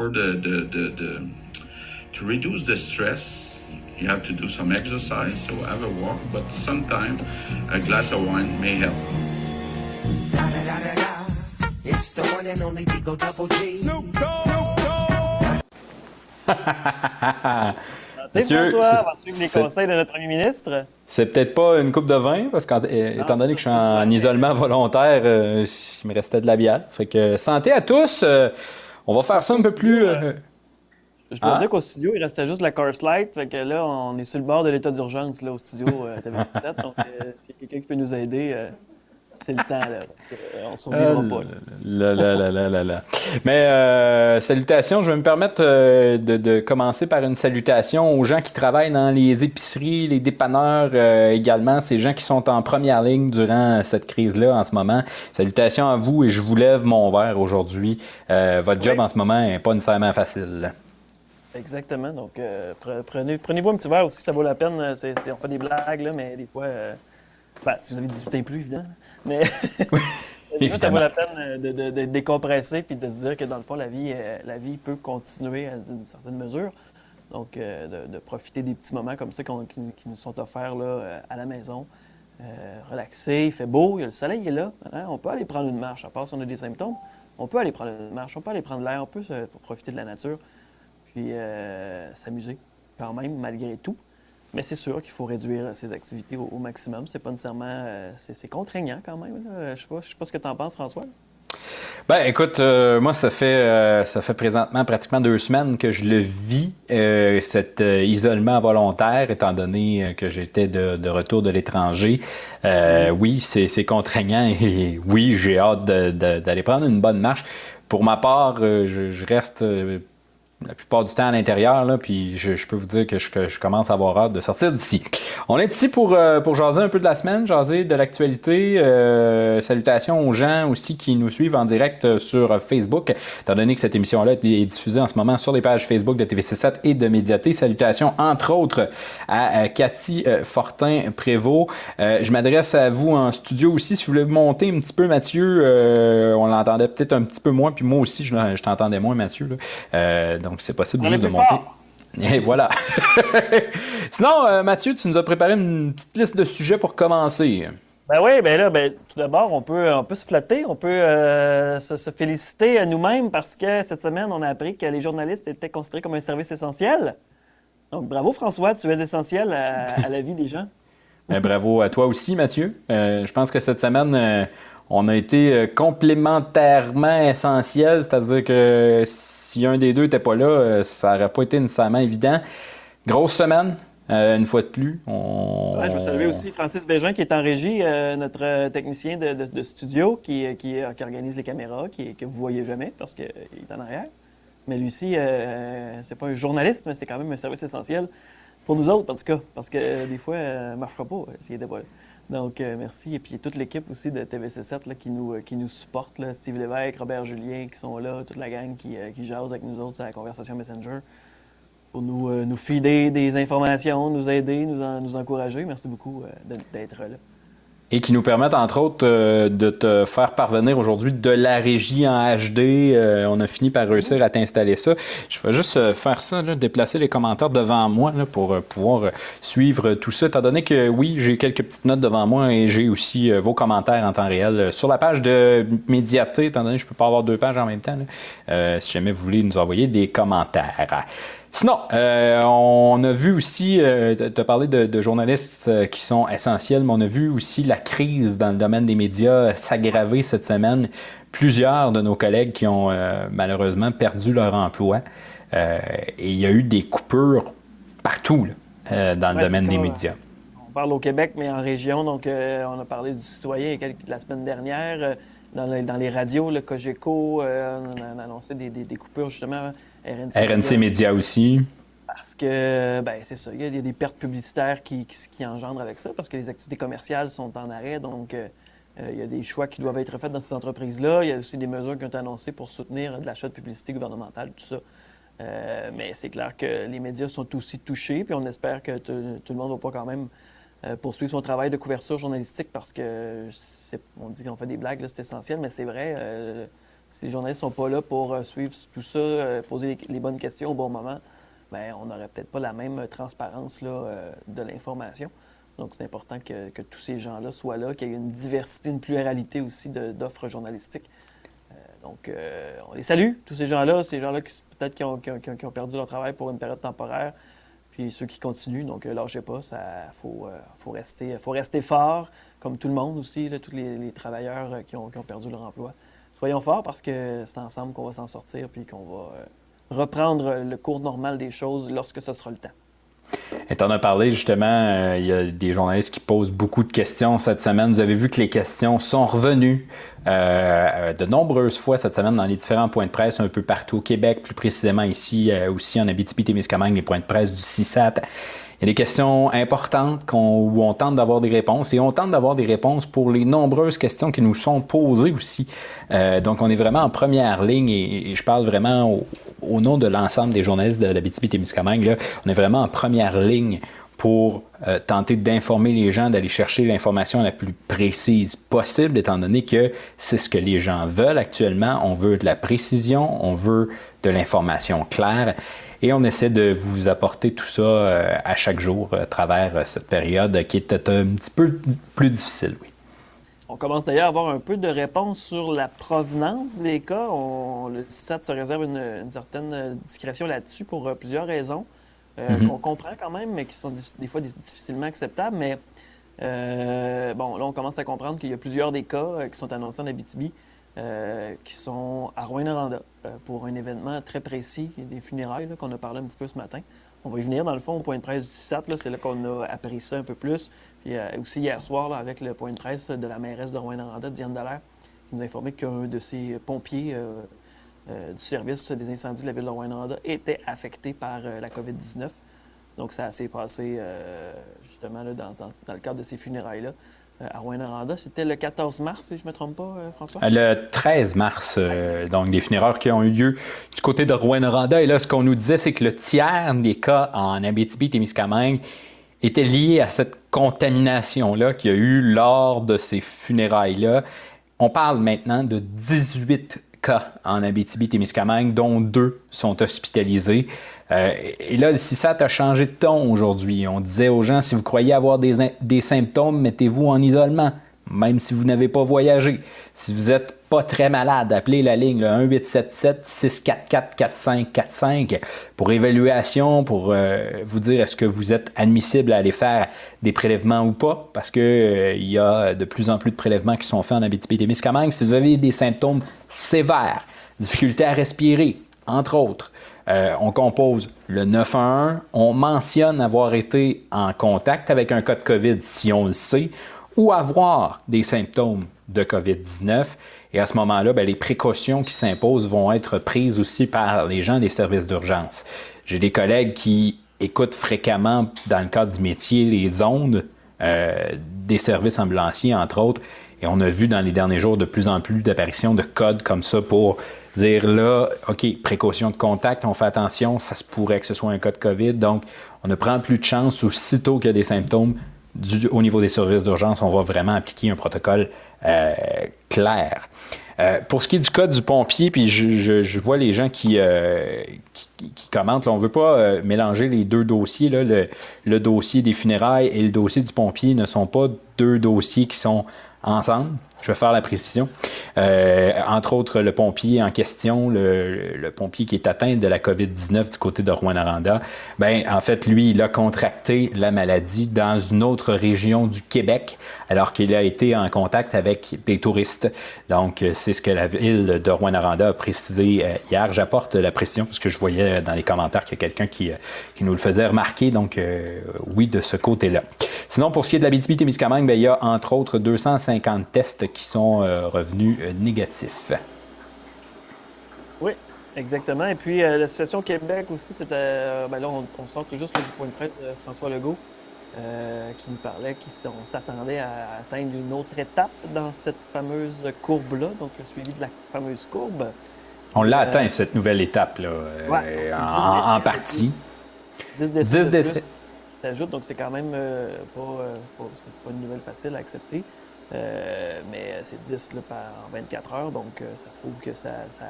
for the, the, the, the to reduce the stress you have to do some exercise so have a walk but sometimes a glass of wine may help It's the one and only Digo Double G. Mathieu, François, c'est- on va suivre les conseils de notre premier ministre? C'est peut-être pas une coupe de vin, parce qu'étant donné que je suis en isolement volontaire, euh, il me restait de la bière. Fait que santé à tous. euh, on va faire ça un peu plus. euh, Je dois Ah. dire qu'au studio, il restait juste la Course Light. Fait que là, on est sur le bord de l'état d'urgence là, au studio euh, TV17. Donc, euh, s'il y a quelqu'un qui peut nous aider, euh, c'est le temps. Là, euh, on ne survivra Ah, pas. Là, là. là, là, là. Mais euh, salutations, je vais me permettre euh, de, de commencer par une salutation aux gens qui travaillent dans les épiceries, les dépanneurs euh, également, ces gens qui sont en première ligne durant cette crise-là en ce moment. Salutations à vous et je vous lève mon verre aujourd'hui. Euh, votre job Oui. en ce moment n'est pas nécessairement facile. Exactement. Donc, euh, pre- prenez, prenez-vous un petit verre aussi, ça vaut la peine. Euh, on fait des blagues, là, mais des fois, euh, ben, si vous avez 18 ans plus, évidemment. Mais fois, ça vaut la peine de, de- de décompresser puis de se dire que dans le fond, la vie, euh, la vie peut continuer à une certaine mesure. Donc, euh, de, de profiter des petits moments comme ça qui, qui nous sont offerts là, euh, à la maison. Euh, relaxer, il fait beau, il y a le soleil est là. hein, On peut aller prendre une marche, à part si on a des symptômes. On peut aller prendre une marche, on peut aller prendre l'air, on peut se- pour profiter de la nature puis euh, s'amuser quand même, malgré tout. Mais c'est sûr qu'il faut réduire ses activités au, au maximum. C'est pas nécessairement... euh, c'est contraignant quand même. là. Je sais pas, je sais pas ce que tu en penses, François. Ben, écoute, euh, moi, ça fait, euh, ça fait présentement pratiquement deux semaines que je le vis, euh, cet isolement volontaire, étant donné que j'étais de, de retour de l'étranger. Euh, oui, c'est contraignant et oui, j'ai hâte d'aller prendre une bonne marche. Pour ma part, je, je reste la plupart du temps à l'intérieur, puis je, je peux vous dire que je, que je commence à avoir hâte de sortir d'ici. On est ici pour, euh, pour jaser un peu de la semaine, jaser de l'actualité. Euh, salutations aux gens aussi qui nous suivent en direct euh, sur Facebook, étant donné que cette émission-là est diffusée en ce moment sur les pages Facebook de TVC7 et de Médiaté. Salutations entre autres à Cathy euh, Fortin-Prévost. Euh, je m'adresse à vous en studio aussi. Si vous voulez monter un petit peu, Mathieu, on l'entendait peut-être un petit peu moins, puis moi aussi, je, je t'entendais moins, Mathieu. là. Euh, donc, c'est possible On juste de monter. fort. Et voilà. Sinon, euh, Mathieu, tu nous as préparé une petite liste de sujets pour commencer. Ben oui, ben là, ben, tout d'abord, on peut, on peut se flatter, on peut euh, se, se féliciter à nous-mêmes parce que cette semaine, on a appris que les journalistes étaient considérés comme un service essentiel. Donc, bravo François, tu es essentiel à, à la vie des gens. Ben, bravo à toi aussi, Mathieu. Euh, je pense que cette semaine, on a été complémentairement essentiels, c'est-à-dire que si un des deux n'était pas là, euh, ça n'aurait pas été nécessairement évident. Grosse semaine, euh, une fois de plus. Je veux saluer aussi Francis Bégin qui est en régie, euh, notre technicien de, studio qui, organise les caméras, qui, que vous voyez jamais parce qu'il est en arrière. Mais lui ci euh, c'est pas un journaliste, mais c'est quand même un service essentiel pour nous autres, en tout cas, parce que des fois, ne marchera pas s'il était pas là. Donc, euh, merci. Et puis, toute l'équipe aussi de TVC7 là, qui, nous, euh, qui nous supporte, Steve Lévesque, Robert Julien qui sont là, toute la gang qui, euh, jase avec nous autres à la conversation Messenger pour nous, euh, nous filer des informations, nous aider, nous, en- nous encourager. Merci beaucoup d'être là. Et qui nous permettent, entre autres, euh, de te faire parvenir aujourd'hui de la régie en HD. Euh, on a fini par réussir à t'installer ça. Je vais juste euh, faire ça, là, déplacer les commentaires devant moi là, pour euh, pouvoir euh, suivre tout ça. Étant donné que, oui, j'ai quelques petites notes devant moi et j'ai aussi vos commentaires en temps réel sur la page de Médiaté, étant donné que je ne peux pas avoir deux pages en même temps. là. Si jamais vous voulez nous envoyer des commentaires. Sinon, euh, on a vu aussi, tu as parlé de, de journalistes euh, qui sont essentiels, mais on a vu aussi la crise dans le domaine des médias s'aggraver cette semaine. Plusieurs de nos collègues qui ont euh, malheureusement perdu leur emploi. Et il y a eu des coupures partout là, dans le Ouais, domaine des médias. On parle au Québec, mais en région. Donc, on a parlé du citoyen quelques- la semaine dernière. dans, les, dans les radios, le Cogeco, on a annoncé des, des- des coupures, justement. RNC, RNC Média aussi. Parce que, ben, c'est ça. Il y, a, des pertes publicitaires qui, qui, qui engendrent avec ça, parce que les activités commerciales sont en arrêt. Donc, euh, euh, il y a des choix qui doivent être faits dans ces entreprises-là. Il y a aussi des mesures qui ont été annoncées pour soutenir de l'achat de publicité gouvernementale, tout ça. Euh, mais c'est clair que les médias sont aussi touchés, puis on espère que tout le monde va pas quand même poursuivre son travail de couverture journalistique parce que on dit qu'on fait des blagues, là, c'est essentiel, mais c'est vrai. euh, si les journalistes sont pas là pour euh, suivre tout ça, euh, poser les, bonnes questions au bon moment, ben, on n'aurait peut-être pas la même transparence là, euh, de l'information. Donc, c'est important que, que tous ces gens-là soient là, qu'il y ait une diversité, une pluralité aussi d'offres journalistiques. Euh, donc, euh, on les salue, tous ces gens-là, ces gens-là qui peut-être qui ont, qui, ont, perdu leur travail pour une période temporaire, puis ceux qui continuent. Donc, euh, lâchez pas, il faut, euh, faut, rester, faut rester fort, comme tout le monde aussi, tous les, les travailleurs euh, qui ont, qui ont perdu leur emploi. Soyons forts parce que c'est ensemble qu'on va s'en sortir, puis qu'on va euh, reprendre le cours normal des choses lorsque ce sera le temps. Et t'en as parlé justement, euh, il y a des journalistes qui posent beaucoup de questions cette semaine. Vous avez vu que les questions sont revenues euh, de nombreuses fois cette semaine dans les différents points de presse un peu partout au Québec, plus précisément ici aussi en Abitibi-Témiscamingue, les points de presse du CISAT. Il y a des questions importantes qu'on- où on tente d'avoir des réponses et on tente d'avoir des réponses pour les nombreuses questions qui nous sont posées aussi. Euh, donc, on est vraiment en première ligne et, je parle vraiment au, nom de l'ensemble des journalistes de l'Abitibi-Témiscamingue. là. On est vraiment en première ligne pour euh, tenter d'informer les gens, d'aller chercher l'information la plus précise possible, étant donné que c'est ce que les gens veulent actuellement. On veut de la précision, on veut de l'information claire. Et on essaie de vous apporter tout ça euh, à chaque jour euh, à travers euh, cette période qui est un petit peu plus difficile, oui. On commence d'ailleurs à avoir un peu de réponses sur la provenance des cas. On- le CISAT se réserve une, une certaine discrétion là-dessus pour euh, plusieurs raisons euh, Mhm. qu'on comprend quand même, mais qui sont des fois dif- difficilement acceptables. Mais euh, bon, là, on commence à comprendre qu'il y a plusieurs des cas qui sont annoncés en Abitibi euh, qui sont à Rouyn-Noranda euh, pour un événement très précis, des funérailles qu'on a parlé un petit peu ce matin. On va y venir, dans le fond, au point de presse du CISAT. C'est là qu'on a appris ça un peu plus. Puis euh, aussi hier soir, avec le point de presse de la mairesse de Rouen-Noranda, Diane Dallaire, qui nous a informé qu'un de ses pompiers du service des incendies de la ville de Rouen-Noranda était affecté par la COVID-19. Donc, ça s'est passé justement dans, le cadre de ces funérailles-là à Rouen-Noranda. C'était le 14 mars, si je ne me trompe pas, euh, François? Le 13 mars, euh, donc des funérailles qui ont eu lieu du côté de Rouen-Noranda. Et là, ce qu'on nous disait, c'est que le tiers des cas en Abitibi-Témiscamingue étaient liés à cette contamination-là qu'il y a eu lors de ces funérailles-là. On parle maintenant de 18 cas en Abitibi-Témiscamingue, dont deux sont hospitalisés. Euh, et là, le CISAT a changé de ton aujourd'hui. On disait aux gens, si vous croyez avoir des, des symptômes, mettez-vous en isolement, même si vous n'avez pas voyagé. Si vous n'êtes pas très malade, appelez la ligne le 1877-644-4545 pour évaluation, pour euh, vous dire est-ce que vous êtes admissible à aller faire des prélèvements ou pas, parce qu'il il y a de plus en plus de prélèvements qui sont faits en Abitibi-Témiscamingue. Si vous avez des symptômes sévères, difficulté à respirer, entre autres, euh, on compose le 911, on mentionne avoir été en contact avec un cas de COVID si on le sait, ou avoir des symptômes de COVID-19. Et à ce moment-là, ben, les précautions qui s'imposent vont être prises aussi par les gens des services d'urgence. J'ai des collègues qui écoutent fréquemment, dans le cadre du métier, les ondes euh, des services ambulanciers, entre autres. Et on a vu dans les derniers jours de plus en plus d'apparitions de codes comme ça pour dire là, OK, précaution de contact, on fait attention, ça se pourrait que ce soit un cas de COVID. Donc, on ne prend plus de chance aussitôt qu'il y a des symptômes au niveau des services d'urgence, on va vraiment appliquer un protocole euh, clair. Euh, pour ce qui est du cas du pompier, puis je, vois les gens qui, euh, commentent, on ne veut pas mélanger les deux dossiers. Le, le dossier des funérailles et le dossier du pompier ne sont pas deux dossiers qui sont ensemble. Je vais faire la précision. Euh, entre autres, le pompier en question, le, pompier qui est atteint de la COVID-19 du côté de Rouen-Noranda, ben, en fait, lui, il a contracté la maladie dans une autre région du Québec, alors qu'il a été en contact avec des touristes. Donc, euh, c'est ce que la ville de Rouen-Noranda a précisé euh, hier. J'apporte la précision parce que je voyais dans les commentaires qu'il y a quelqu'un qui, qui nous le faisait remarquer. Donc, oui, de ce côté-là. Sinon, pour ce qui est de la BTB-Témiscamingue, ben, il y a entre autres 250 tests qui sont euh, revenus euh, négatifs. Oui, exactement. Et puis, euh, la situation au Québec aussi, c'était. ben là, on, on sort tout juste là, du point de presse de François Legault, euh, qui nous parlait qu'on s'attendait à atteindre une autre étape dans cette fameuse courbe-là, donc le suivi de la fameuse courbe. On l'a Euh, atteint, cette nouvelle étape-là, euh, Ouais, en, 10 en décès. partie. 10 décès. 10 de décès. s'ajoute, donc c'est quand même pas, pas une nouvelle facile à accepter. Euh, mais c'est 10 là, par 24 heures, donc ça prouve que ça, ça,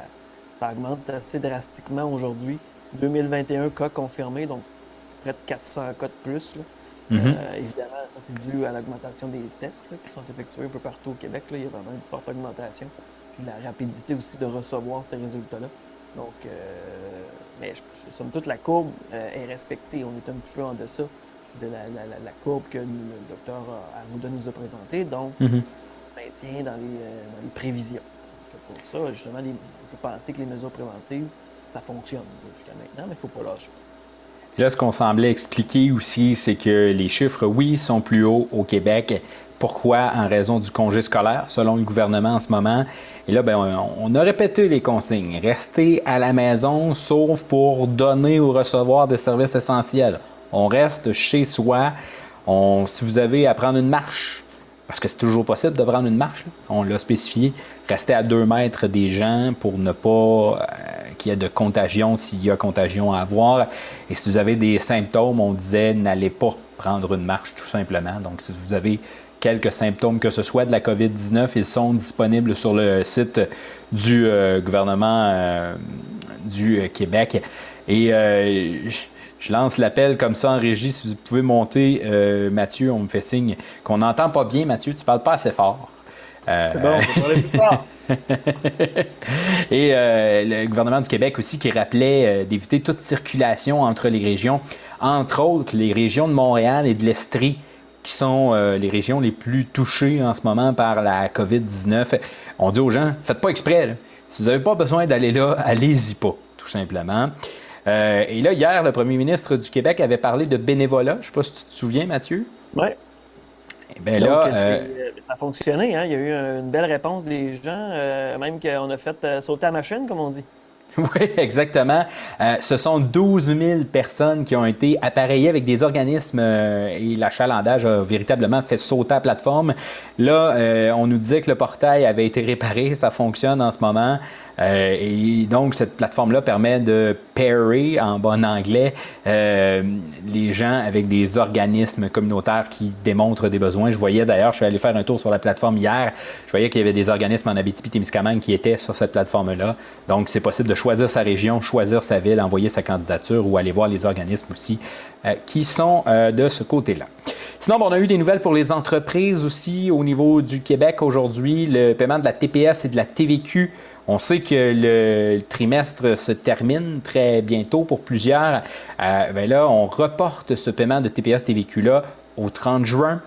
ça augmente assez drastiquement aujourd'hui. 2021 cas confirmés, donc près de 400 cas de plus. Là. Euh, évidemment, ça c'est dû à l'augmentation des tests là, qui sont effectués un peu partout au Québec. Là. Il y a vraiment une forte augmentation. Puis la rapidité aussi de recevoir ces résultats-là. Donc, euh, mais je- somme toute, la courbe euh, est respectée. On est un petit peu en deçà de la, la- la- la courbe que nous- le docteur Arruda nous a présentée. Donc, Mhm. maintien dans les, euh, dans les prévisions. Donc, pour ça, justement, les- on peut penser que les mesures préventives, ça fonctionne jusqu'à maintenant, mais il ne faut pas lâcher. Là, ce qu'on semblait expliquer aussi, c'est que les chiffres, oui, sont plus hauts au Québec. Pourquoi? En raison du congé scolaire, selon le gouvernement en ce moment. Et là, ben, on, on a répété les consignes. Restez à la maison, sauf pour donner ou recevoir des services essentiels. On reste chez soi. On, si vous avez à prendre une marche, parce que c'est toujours possible de prendre une marche, on l'a spécifié, restez à deux mètres des gens pour ne pas euh, qu'il y ait de contagion s'il y a contagion à avoir. Et si vous avez des symptômes, on disait n'allez pas prendre une marche tout simplement. Donc si vous avez quelques symptômes que ce soit de la COVID-19, ils sont disponibles sur le site du euh, gouvernement euh, du Québec. Et je lance l'appel comme ça en régie. Si vous pouvez monter, euh, Mathieu, on me fait signe qu'on n'entend pas bien, Mathieu. Tu parles pas assez fort. Euh, bon, on parler plus fort. et euh, le gouvernement du Québec aussi qui rappelait euh, d'éviter toute circulation entre les régions, entre autres les régions de Montréal et de l'Estrie, qui sont euh, les régions les plus touchées en ce moment par la COVID-19. On dit aux gens, faites pas exprès. là. Si vous n'avez pas besoin d'aller là, allez-y pas, tout simplement. Euh, et là, hier, le premier ministre du Québec avait parlé de bénévolat. Je ne sais pas si tu te souviens, Mathieu. Ouais. Eh bien Donc, là, euh, euh, ça a fonctionné. Hein? Il y a eu un- une belle réponse des gens, euh, même qu'on a fait euh, sauter la machine, comme on dit. Oui, exactement. Ce sont 12 000 personnes qui ont été appareillées avec des organismes et l'achalandage a véritablement fait sauter la plateforme. Là, on nous disait que le portail avait été réparé, ça fonctionne en ce moment. Euh, et donc, cette plateforme-là permet de pairer, en bon anglais, euh, les gens avec des organismes communautaires qui démontrent des besoins. Je voyais d'ailleurs, je suis allé faire un tour sur la plateforme hier, je voyais qu'il y avait des organismes en Abitibi-Témiscamingue qui étaient sur cette plateforme-là. Donc, c'est possible de choisir sa région, choisir sa ville, envoyer sa candidature ou aller voir les organismes aussi euh, qui sont de ce côté-là. Sinon, on a eu des nouvelles pour les entreprises aussi au niveau du Québec aujourd'hui. Le paiement de la TPS et de la TVQ. On sait que le, trimestre se termine très bientôt pour plusieurs. Euh, ben là, on reporte ce paiement de TPS TVQ-là au 30 juin.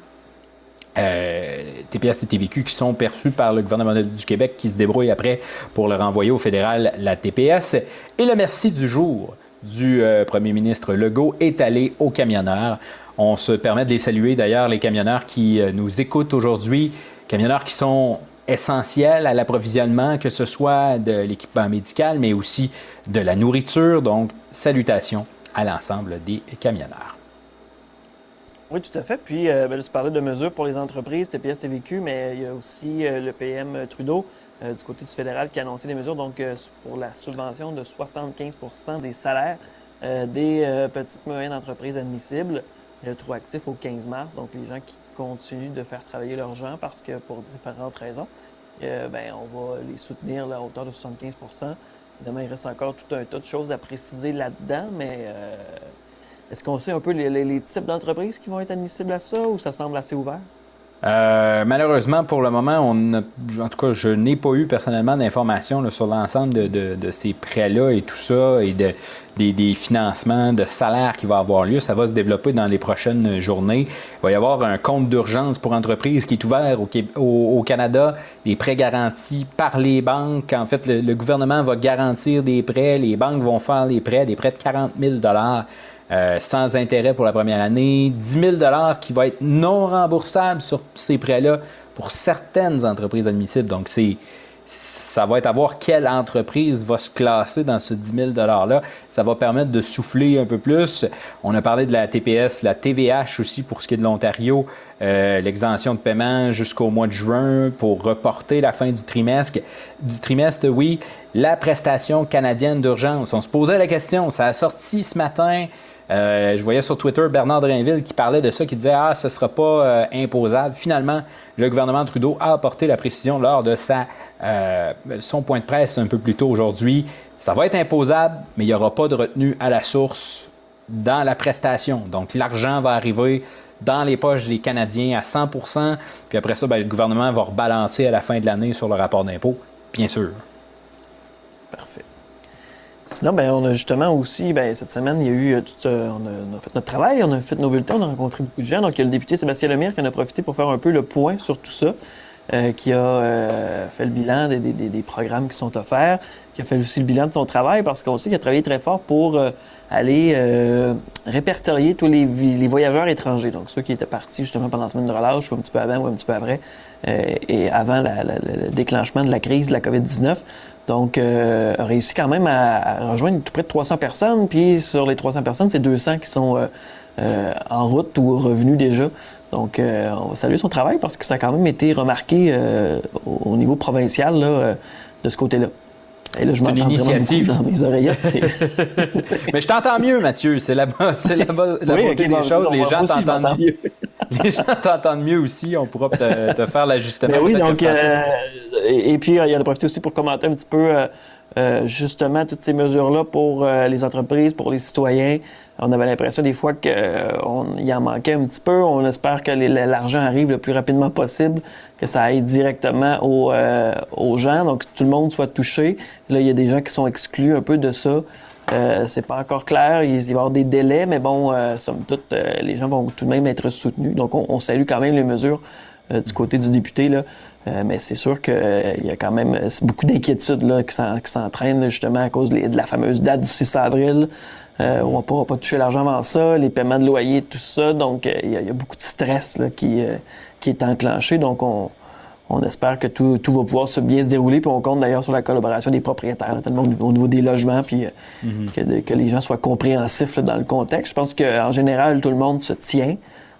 Euh, TPS et TVQ qui sont perçus par le gouvernement du Québec qui se débrouille après pour le renvoyer au fédéral, la TPS. Et le merci du jour du euh, premier ministre Legault est allé aux camionneurs. On se permet de les saluer d'ailleurs, les camionneurs qui nous écoutent aujourd'hui, camionneurs qui sont essentiels à l'approvisionnement, que ce soit de l'équipement médical, mais aussi de la nourriture. Donc, salutations à l'ensemble des camionneurs. Oui, tout à fait. Puis, euh, ben, parlais de mesures pour les entreprises, TPS, TVQ, mais il y a aussi euh, le PM Trudeau euh, du côté du fédéral qui a annoncé des mesures donc, pour la subvention de 75% des salaires des petites et moyennes entreprises admissibles, rétroactif au 15 mars. Donc, les gens qui continuent de faire travailler leurs gens parce que pour différentes raisons, euh, ben, on va les soutenir là, à hauteur de 75% Évidemment, il reste encore tout un tas de choses à préciser là-dedans, mais euh, est-ce qu'on sait un peu les, types d'entreprises qui vont être admissibles à ça ou ça semble assez ouvert? Euh, malheureusement, pour le moment, on a- en tout cas, je n'ai pas eu personnellement d'informations sur l'ensemble de, ces prêts-là et tout ça, et de, des, des financements de salaire qui va avoir lieu. Ça va se développer dans les prochaines journées. Il va y avoir un compte d'urgence pour entreprises qui est ouvert au, Canada, des prêts garantis par les banques. En fait, le, le gouvernement va garantir des prêts, les banques vont faire les prêts, des prêts de 40 000 euh, sans intérêt pour la première année, 10 000 qui va être non remboursable sur ces prêts-là pour certaines entreprises admissibles. Donc, c'est ça va être à voir quelle entreprise va se classer dans ce 10 000 $-là. Ça va permettre de souffler un peu plus. On a parlé de la TPS, la TVH aussi pour ce qui est de l'Ontario, euh, l'exemption de paiement jusqu'au mois de juin pour reporter la fin du trimestre. Du trimestre, oui. La prestation canadienne d'urgence. On se posait la question, ça a sorti ce matin. Euh, je voyais sur Twitter Bernard Drainville qui parlait de ça, qui disait Ah, ce ne sera pas euh, imposable. Finalement, le gouvernement Trudeau a apporté la précision lors de euh, son point de presse un peu plus tôt aujourd'hui. Ça va être imposable, mais il n'y aura pas de retenue à la source dans la prestation. Donc, l'argent va arriver dans les poches des Canadiens à 100 puis après ça, ben, le gouvernement va rebalancer à la fin de l'année sur le rapport d'impôt, bien sûr. Parfait. Sinon, ben, on a justement aussi, ben, cette semaine, il y a eu euh, on, a, fait notre travail, on a fait nos bulletins, on a rencontré beaucoup de gens. Donc, il y a le député Sébastien Lemire qui en a profité pour faire un peu le point sur tout ça, euh, qui a euh, fait le bilan des, des, des, programmes qui sont offerts, qui a fait aussi le bilan de son travail, parce qu'on sait qu'il a travaillé très fort pour aller répertorier tous les, les, voyageurs étrangers. Donc, ceux qui étaient partis justement pendant la semaine de relâche, ou un petit peu avant, ou un petit peu après, et avant le déclenchement de la crise de la COVID-19. Donc, euh, a réussi quand même à, rejoindre tout près de 300 personnes. Puis, sur les 300 personnes, c'est 200 qui sont euh, euh, en route ou revenus déjà. Donc, euh, on va saluer son travail parce que ça a quand même été remarqué au, au, niveau provincial là, de ce côté-là. Et là, je m'entends initiative dans mes oreillettes. Mais je t'entends mieux, Mathieu. C'est la, c'est la, la oui, beauté okay, des bon, choses. Les gens t'entendent mieux. les gens t'entendent mieux aussi. On pourra te, te faire l'ajustement. oui, donc, euh, et, et, puis, il y en a profité aussi pour commenter un petit peu euh, euh, justement toutes ces mesures-là pour les entreprises, pour les citoyens. On avait l'impression des fois qu'il en manquait un petit peu. On espère que l'argent arrive le plus rapidement possible, que ça aille directement aux, aux gens, donc que tout le monde soit touché. Là, il y a des gens qui sont exclus un peu de ça. Euh, c'est pas encore clair, il va y avoir des délais, mais bon, euh, somme toute, euh, les gens vont tout de même être soutenus. Donc, on, on salue quand même les mesures euh, du côté du député, là. mais c'est sûr qu'il y a quand même beaucoup d'inquiétudes qui s'entraînent justement à cause de la fameuse date du 6 avril. Euh, on ne pourra pas toucher l'argent avant ça, les paiements de loyer, tout ça. Donc, il y, y, a beaucoup de stress là, qui, euh, qui est enclenché. Donc, on, on espère que tout, tout, va pouvoir se bien se dérouler. Puis on compte d'ailleurs sur la collaboration des propriétaires, notamment au niveau des logements, puis mm -hmm. que, que, les gens soient compréhensifs là, dans le contexte. Je pense qu'en général, tout le monde se tient,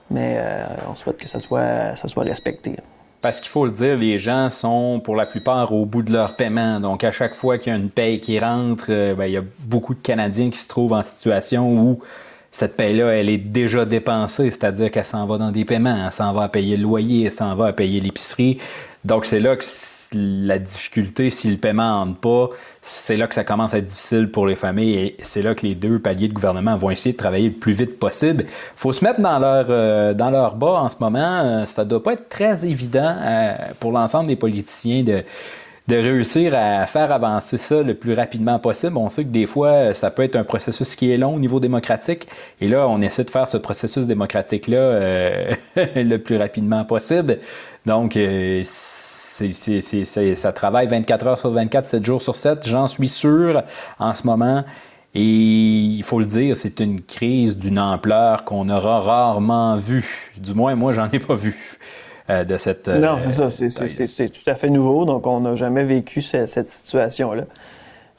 mais euh, on souhaite que ça soit, ça soit respecté. Parce qu'il faut le dire, les gens sont pour la plupart au bout de leur paiement. Donc, à chaque fois qu'il y a une paye qui rentre, euh, ben, il y a beaucoup de Canadiens qui se trouvent en situation où cette paye-là, elle est déjà dépensée, c'est-à-dire qu'elle s'en va dans des paiements, elle s'en va à payer le loyer, elle s'en va à payer l'épicerie. Donc, c'est là que la difficulté, si le paiement entre pas, c'est là que ça commence à être difficile pour les familles et c'est là que les deux paliers de gouvernement vont essayer de travailler le plus vite possible. Il faut se mettre dans leur, euh, dans leur bas en ce moment. Euh, ça ne doit pas être très évident euh, pour l'ensemble des politiciens de de réussir à faire avancer ça le plus rapidement possible. On sait que des fois, ça peut être un processus qui est long au niveau démocratique. Et là, on essaie de faire ce processus démocratique-là euh, le plus rapidement possible. Donc, euh, c'est, c'est, c'est, ça travaille 24 heures sur 24, 7 jours sur 7, j'en suis sûr en ce moment. Et il faut le dire, c'est une crise d'une ampleur qu'on aura rarement vue. Du moins, moi, j'en ai pas vu. Euh, de cette. Euh, non, c'est ça. C'est tout à fait nouveau. Donc, on n'a jamais vécu cette, cette situation-là.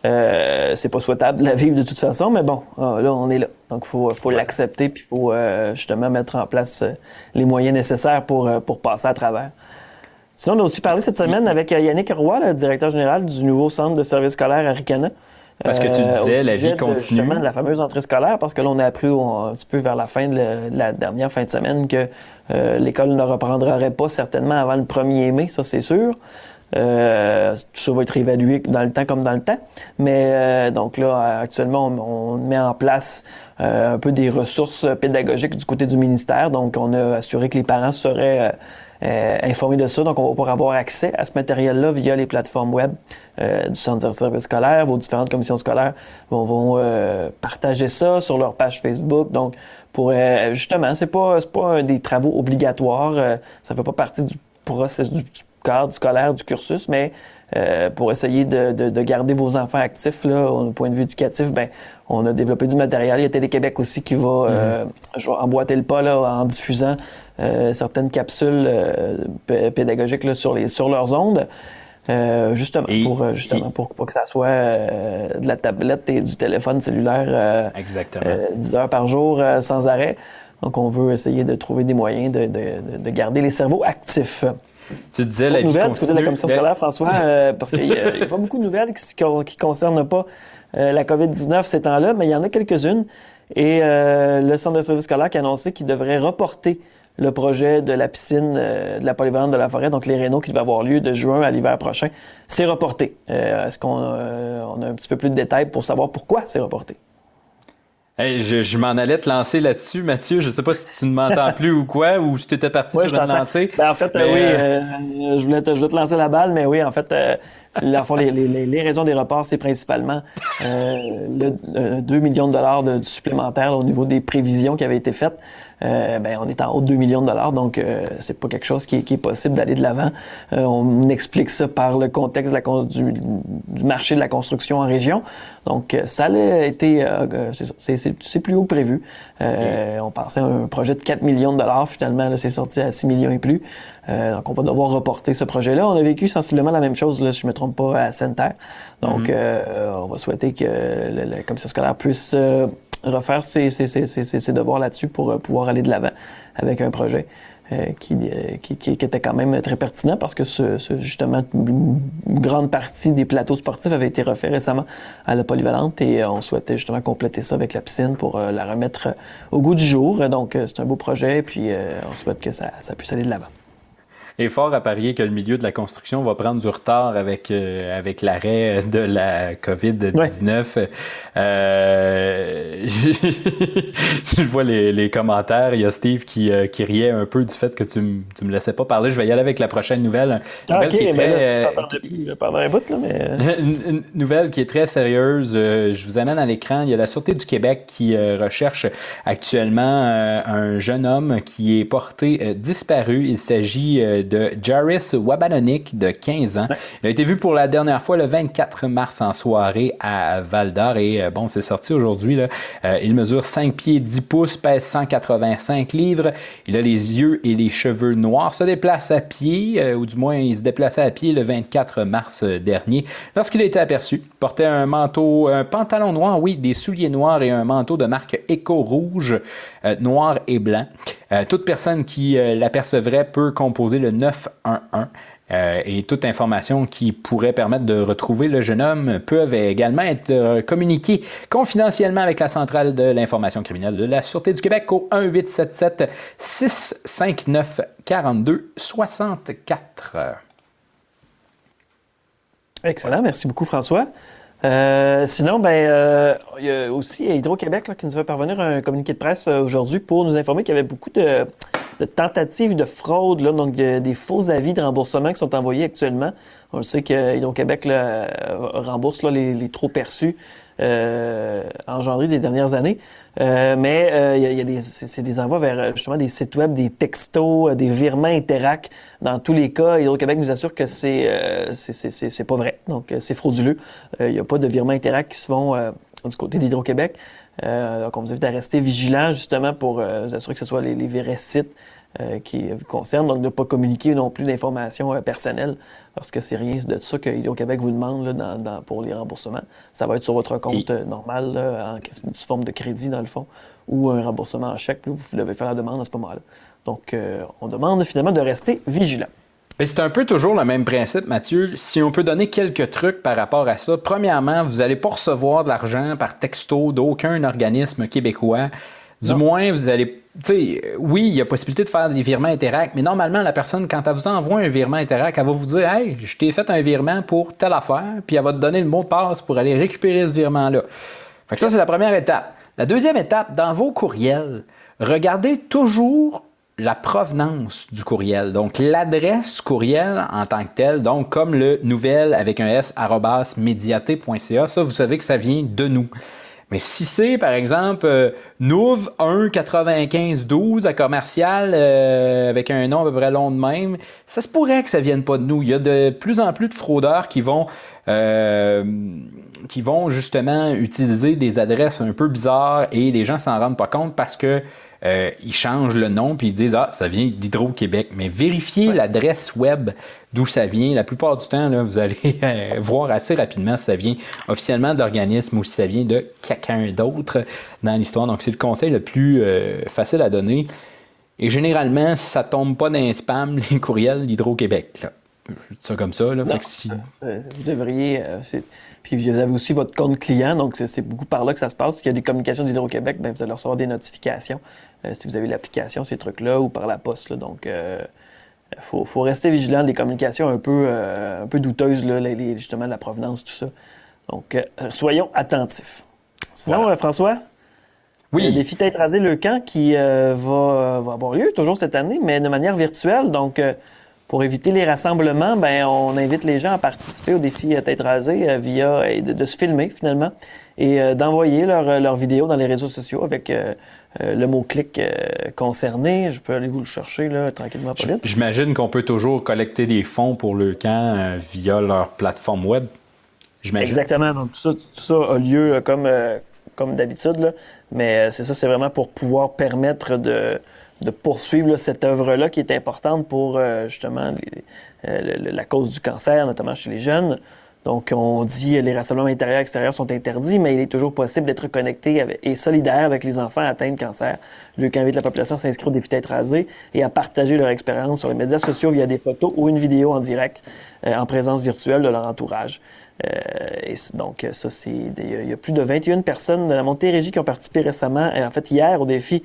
Euh, c'est pas souhaitable de la vivre de toute façon, mais bon, ah, là, on est là. Donc, il faut, faut ouais. l'accepter, puis il faut euh, justement mettre en place les moyens nécessaires pour, pour passer à travers. Sinon, on a aussi parlé cette semaine avec Yannick Roy, le directeur général du nouveau centre de services scolaires à Ricana. Parce que tu disais, la vie continue. De, la fameuse entrée scolaire, parce que l'on a appris un petit peu vers la fin de la, de la dernière fin de semaine que euh, l'école ne reprendrait pas certainement avant le 1er mai, ça c'est sûr. Euh, tout ça va être évalué dans le temps comme dans le temps. Mais euh, donc là, actuellement, on, on met en place euh, un peu des ressources pédagogiques du côté du ministère. Donc, on a assuré que les parents seraient euh, informés de ça. Donc, on va pouvoir avoir accès à ce matériel-là via les plateformes web euh, du Centre de services scolaires. Vos différentes commissions scolaires vont, vont partager ça sur leur page Facebook. Donc, pour justement, c'est pas pas des travaux obligatoires. ça fait pas partie du processus du cadre scolaire, du cursus, mais euh, pour essayer de, de, de, garder vos enfants actifs, là, au point de vue éducatif, ben, on a développé du matériel. Il y a Télé-Québec aussi qui va mm -hmm. euh, emboîter le pas là, en diffusant euh, certaines capsules pédagogiques là, sur, les, sur leurs ondes. euh, justement, Et- pour, euh, justement et- pour pas que ça soit euh, de la tablette et du téléphone cellulaire euh, Exactement. euh, 10 heures par jour euh, sans arrêt. Donc, on veut essayer de trouver des moyens de- de garder les cerveaux actifs. Tu disais la vie nouvelle de commission Ben, scolaire, François, euh, parce qu'il n'y a, pas beaucoup de nouvelles qui ne concernent pas euh, la COVID-19 ces temps-là, mais il y en a quelques-unes. Et euh, le Centre de service scolaire qui a annoncé qu'il devrait reporter le projet de la piscine euh, de la polyvalente de la forêt, donc les rénaux qui devait avoir lieu de juin à l'hiver prochain, c'est reporté. Euh, Est-ce qu'on euh, on a un petit peu plus de détails pour savoir pourquoi c'est reporté? Hey, je je m'en allais te lancer là-dessus, Mathieu. Je sais pas si tu ne m'entends plus ou quoi, ou si tu étais parti Ouais, sur une lancée. Ben, en fait, euh, Mais, oui, euh, euh, je, voulais te, je voulais te lancer la balle, mais oui, en fait, euh, les, les- raisons des reports, c'est principalement euh, le, euh, 2 millions de dollars de, de supplémentaires là, au niveau des prévisions qui avaient été faites. Euh, ben, on est en haut de 2 millions de dollars, donc euh, c'est pas quelque chose qui, est- qui est possible d'aller de l'avant. Euh, on explique ça par le contexte de la du, du marché de la construction en région. Donc, euh, ça a été, c'est plus haut que prévu. Euh, On pensait à un projet de 4 millions de dollars. Finalement, là, c'est sorti à 6 millions et plus. Euh, donc, on va devoir reporter ce projet-là. On a vécu sensiblement la même chose, là, si je ne me trompe pas, à Sainte-Terre. Donc, euh, on va souhaiter que le, la commission scolaire puisse euh, refaire ses, ses- ses- ses- devoirs là-dessus pour euh, pouvoir aller de l'avant avec un projet. euh, qui, euh, qui, était quand même très pertinent parce que ce, justement une grande partie des plateaux sportifs avait été refait récemment à la polyvalente et on souhaitait justement compléter ça avec la piscine pour la remettre au goût du jour. Donc c'est un beau projet puis euh, on souhaite que ça puisse aller de l'avant. Et fort à parier que le milieu de la construction va prendre du retard avec, euh, avec l'arrêt de la COVID-19. Euh, je vois les, les commentaires. Il y a Steve qui, euh, qui riait un peu du fait que tu ne me laissais pas parler. Je vais y aller avec la prochaine nouvelle. Une nouvelle qui est très, pendant un bout, là, mais... une, une nouvelle qui est très sérieuse. Je vous amène à l'écran. Il y a la Sûreté du Québec qui recherche actuellement un jeune homme qui est porté disparu. Il s'agit de Jaris Wabanonik de 15 ans. Il a été vu pour la dernière fois le 24 mars en soirée à Val d'Or et euh, bon, c'est sorti aujourd'hui. Euh, il mesure 5 pieds 10 pouces, pèse 185 livres. Il a les yeux et les cheveux noirs, se déplace à pied, euh, ou du moins il se déplaçait à pied le 24 mars dernier. Lorsqu'il a été aperçu, portait un manteau, un pantalon noir, oui, des souliers noirs et un manteau de marque Eco Rouge, noir et blanc. Euh, toute personne qui euh, l'apercevrait peut composer le 911. Euh, et toute information qui pourrait permettre de retrouver le jeune homme peuvent également être communiquées confidentiellement avec la centrale de l'information criminelle de la Sûreté du Québec au 1-877 659 42 64. Excellent, merci beaucoup François. Euh, sinon, ben, euh, il y a aussi Hydro-Québec qui nous fait parvenir un communiqué de presse euh, aujourd'hui pour nous informer qu'il y avait beaucoup de, tentatives de fraude, là, donc de- des faux avis de remboursement qui sont envoyés actuellement. On le sait que Hydro-Québec euh, rembourse là, les, les trop perçus engendrés des dernières années. Euh, mais euh, il y a, il y a des, c'est des envois vers euh, justement des sites web, des textos, euh, des virements Interac. Dans tous les cas, Hydro-Québec nous assure que c'est euh, c'est- pas vrai. Donc, euh, c'est frauduleux. Euh, Il n'y a pas de virements Interac qui se font euh, du côté d'Hydro-Québec. Euh, donc, on vous invite à rester vigilant justement pour euh, vous assurer que ce soit les, les vrais sites euh, qui vous concernent. Donc, de ne pas communiquer non plus d'informations euh, personnelles parce que c'est rien de ça que Hydro-Québec vous demande là, dans- dans- pour les remboursements. Ça va être sur votre compte Et- euh, normal, là, en sous forme de crédit dans le fond, ou un remboursement en chèque. vous devez faire la demande à ce moment-là. Donc, euh, on demande finalement de rester vigilant. C'est un peu toujours le même principe, Mathieu. Si on peut donner quelques trucs par rapport à ça, premièrement, vous n'allez pas recevoir de l'argent par texto d'aucun organisme québécois. Du moins, vous allez. Tu sais, oui, il y a possibilité de faire des virements Interac, mais normalement, la personne, quand elle vous envoie un virement Interac, elle va vous dire Hey, je t'ai fait un virement pour telle affaire, puis elle va te donner le mot de passe pour aller récupérer ce virement-là. Fait que ça, c'est la première étape. La deuxième étape, dans vos courriels, regardez toujours la provenance du courriel. Donc, l'adresse courriel en tant que telle, donc comme le nouvelle avec un S, arrobas, médiaté.ca, ça, vous savez que ça vient de nous. Mais si c'est, par exemple, euh, Nouv 1 95 12 à commercial euh, avec un nom à peu près long de même, ça se pourrait que ça vienne pas de nous. Il y a de plus en plus de fraudeurs qui vont, euh, qui vont justement utiliser des adresses un peu bizarres et les gens s'en rendent pas compte parce que euh, ils changent le nom puis ils disent Ah, ça vient d'Hydro-Québec. Mais vérifiez l'adresse web d'où ça vient. La plupart du temps, là, vous allez euh, voir assez rapidement si ça vient officiellement d'organisme ou si ça vient de quelqu'un d'autre dans l'histoire. Donc, c'est le conseil le plus euh, facile à donner. Et généralement, ça tombe pas dans les spam, les courriels d'Hydro-Québec. Je dis ça comme ça. Là. Fait que si- Euh, Vous devriez. euh, puis vous avez aussi votre compte client, donc c'est- beaucoup par là que ça se passe. S'il y a des communications d'Hydro-Québec, ben, vous allez recevoir des notifications euh, si vous avez l'application, ces trucs-là, ou par la poste. là. Donc, il faut, faut rester vigilant des communications un peu, euh, un peu douteuses, là, les- justement, de la provenance, tout ça. Donc, euh, soyons attentifs. Sinon, Voilà. euh, François, Oui. le défi Tête rasée le camp qui euh, va, va avoir lieu toujours cette année, mais de manière virtuelle. Donc, euh, pour éviter les rassemblements, ben, on invite les gens à participer au défi euh, Tête rasée euh, via et de, de se filmer finalement et euh, d'envoyer leurs leur vidéos dans les réseaux sociaux avec euh, euh, le mot-clic euh, concerné. Je peux aller vous le chercher là, tranquillement. J'imagine qu'on peut toujours collecter des fonds pour le camp euh, via leur plateforme web. J'imagine. Exactement. Donc, tout ça, tout ça a lieu euh, comme, euh, comme d'habitude. là. Mais euh, c'est ça, c'est vraiment pour pouvoir permettre de, de poursuivre là, cette œuvre-là qui est importante pour euh, justement euh, la cause du cancer, notamment chez les jeunes. Donc, on dit euh, les rassemblements intérieurs et extérieurs sont interdits, mais il est toujours possible d'être connecté et solidaire avec les enfants atteints de cancer. Camp invite la population à s'inscrire au défi tête rasée et à partager leur expérience sur les médias sociaux via des photos ou une vidéo en direct euh, en présence virtuelle de leur entourage. Euh, et donc, ça, c'est. Il y a- plus de 21 personnes de la Montérégie qui ont participé récemment, euh, en fait, hier, au défi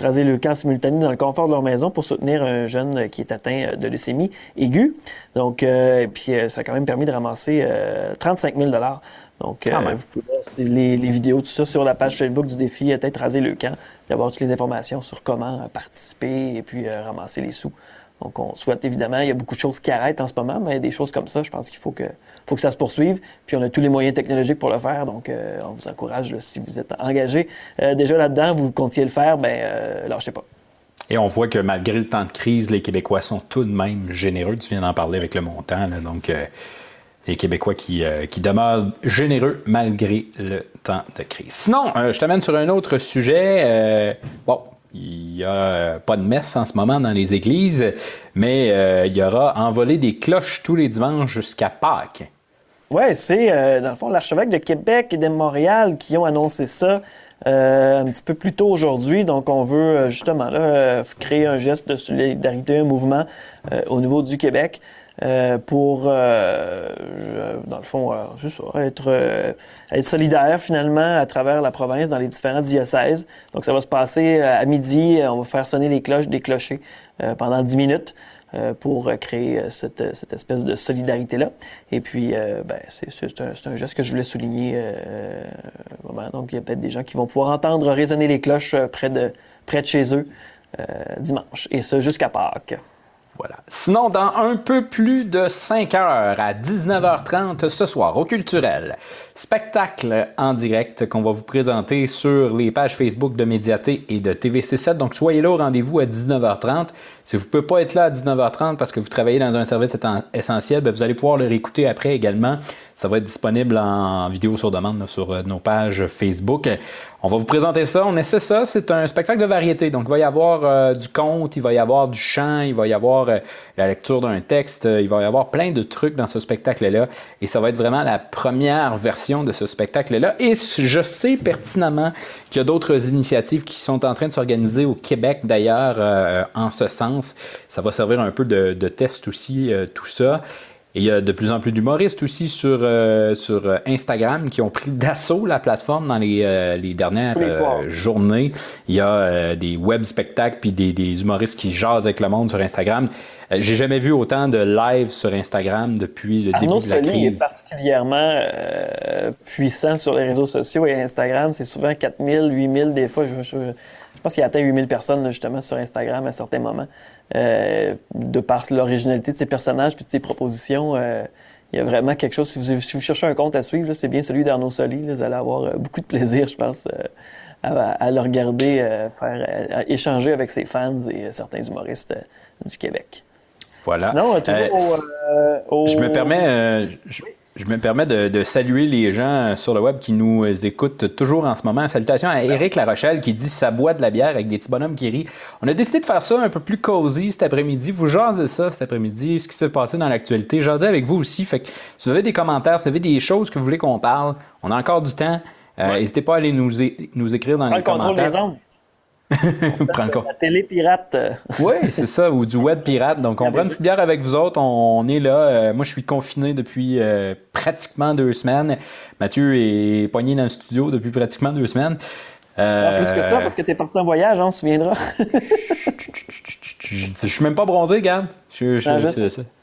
rasée le camp simultané dans le confort de leur maison pour soutenir un jeune euh, qui est atteint euh, de leucémie aiguë. Donc, euh, et puis, euh, ça a quand même permis de ramasser euh, 35 000 Donc, même. vous pouvez voir les, les vidéos, tout ça, sur la page Facebook du défi euh, Tête rasée le camp, et avoir toutes les informations sur comment euh, participer et puis euh, ramasser les sous. Donc, on souhaite évidemment, il y a beaucoup de choses qui arrêtent en ce moment, mais des choses comme ça, je pense qu'il faut que, faut que ça se poursuive. Puis, on a tous les moyens technologiques pour le faire. Donc, euh, on vous encourage, si vous êtes engagé euh, déjà là-dedans, vous comptiez le faire, ben euh, lâchez pas. Et on voit que malgré le temps de crise, les Québécois sont tout de même généreux. Tu viens d'en parler avec le montant. donc, euh, les Québécois qui, demeurent généreux malgré le temps de crise. Sinon, je t'amène sur un autre sujet. Bon, il n'y a pas de messe en ce moment dans les églises, mais il y aura envolé des cloches tous les dimanches jusqu'à Pâques. Oui, c'est euh, dans le fond l'archevêque de Québec et de Montréal qui ont annoncé ça euh, un petit peu plus tôt aujourd'hui. Donc, on veut euh, justement là, créer un geste de solidarité, un mouvement au niveau du Québec pour, dans le fond, être, être solidaire finalement à travers la province dans les différents diocèses. Donc, ça va se passer à midi. On va faire sonner les cloches des clochers pendant 10 minutes pour euh, créer euh, cette, cette espèce de solidarité-là. Et puis, euh, ben, c'est un, geste que je voulais souligner. euh. Donc, il y a peut-être des gens qui vont pouvoir entendre résonner les cloches euh, près de, chez eux euh, dimanche. Et ça jusqu'à Pâques. Voilà. Sinon, dans un peu plus de 5 heures, à 19h30 ce soir, au Culturel, spectacle en direct qu'on va vous présenter sur les pages Facebook de Médiaté et de TVC7. Donc, soyez là au rendez-vous à 19h30. Si vous ne pouvez pas être là à 19h30 parce que vous travaillez dans un service essentiel, ben, vous allez pouvoir le réécouter après également. Ça va être disponible en vidéo sur demande sur euh, nos pages Facebook. On va vous présenter ça. On essaie ça. C'est un spectacle de variété. Donc, il va y avoir euh, du conte, il va y avoir du chant, il va y avoir euh, la lecture d'un texte, il va y avoir plein de trucs dans ce spectacle-là. Et ça va être vraiment la première version de ce spectacle-là. Et je sais pertinemment qu'il y a d'autres initiatives qui sont en train de s'organiser au Québec, d'ailleurs, euh, en ce sens. Ça va servir un peu de, test aussi, euh, tout ça. Et il y a de plus en plus d'humoristes aussi sur, euh, sur euh, Instagram qui ont pris d'assaut la plateforme dans les, euh, les dernières les journées. Il y a des web spectacles puis des, des humoristes qui jasent avec le monde sur Instagram. J'ai jamais vu autant de live sur Instagram depuis le Arnaud début de la Soli est crise. particulièrement euh, puissant sur les réseaux sociaux et Instagram. C'est souvent 4000, 8000 des fois. Je, je- je pense qu'il atteint 8000 personnes là, justement sur Instagram à certains moments. Euh, de par l'originalité de ses personnages puis de ses propositions, euh, il y a vraiment quelque chose. Si vous, si vous cherchez un compte à suivre, là, c'est bien celui d'Arnaud Soli. là. vous allez avoir euh, beaucoup de plaisir, je pense, euh, à, à le regarder, euh, faire, à échanger avec ses fans et euh, certains humoristes euh, du Québec. Voilà. Sinon, euh, toujours Euh, au, euh, au- Je me permets, euh, je, Je me permets de, de saluer les gens sur le web qui nous écoutent toujours en ce moment. Salutations à Éric Larochelle qui dit ça boit de la bière avec des petits bonhommes qui rient. On a décidé de faire ça un peu plus cosy cet après-midi. Vous jasez ça cet après-midi, ce qui s'est passé dans l'actualité. Jasez avec vous aussi. Fait que si vous avez des commentaires, si vous avez des choses que vous voulez qu'on parle, on a encore du temps. Euh, N'hésitez pas à aller nous, nous écrire dans les le commentaires. des. Prends La télé pirate. Oui, c'est ça, ou du web pirate. Donc, on prend une petite bière avec vous autres. On, est là. Euh, moi, je suis confiné depuis euh, pratiquement deux semaines. Mathieu est poigné dans le studio depuis pratiquement deux semaines. Euh, Plus que ça, parce que t'es parti en voyage, hein, on se souviendra. je, je suis même pas bronzé, je- Ah,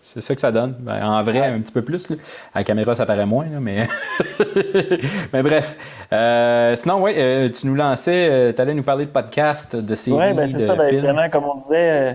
c'est, ça que ça donne. Ben, en vrai, un petit peu plus. là. À la caméra, ça paraît moins, là, mais. mais bref. Euh, sinon, oui, tu nous lançais, tu allais nous parler de podcasts, de séries, Oui, ben c'est de ça. Ben, comme on disait, euh,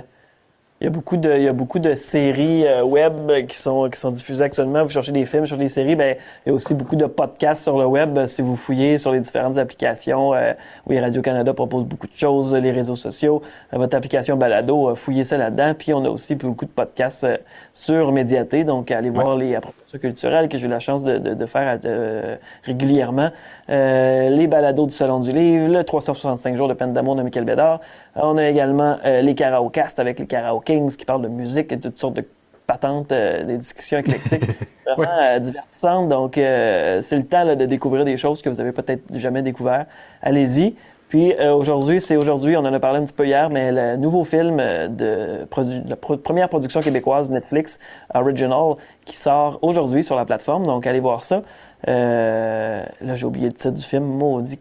il y a beaucoup de, il y a beaucoup de séries euh, web qui sont, qui sont diffusées actuellement. Vous cherchez des films, vous cherchez des séries, ben, il y a aussi beaucoup de podcasts sur le web. Si vous fouillez sur les différentes applications, euh, oui, Radio-Canada propose beaucoup de choses, les réseaux sociaux, euh, votre application Balado, fouillez ça là-dedans. Puis on a aussi beaucoup de podcasts sur Médiaté, donc allez voir les appropriations culturelles que j'ai eu la chance de, de- de faire euh, régulièrement. Euh, les balados du Salon du Livre, le 365 jours de peine d'amour de Michael Bédard. Euh, on a également euh, les Karaokast avec les Karaokings qui parlent de musique et de toutes sortes de patentes, euh, des discussions éclectiques vraiment euh, divertissantes. Donc, euh, c'est le temps là, de découvrir des choses que vous avez peut-être jamais découvert. Allez-y. Puis euh, aujourd'hui, c'est aujourd'hui, on en a parlé un petit peu hier, mais le nouveau film euh, de produ- la première production québécoise Netflix Original qui sort aujourd'hui sur la plateforme. Donc allez voir ça. Euh, là, j'ai oublié le titre du film. Maudit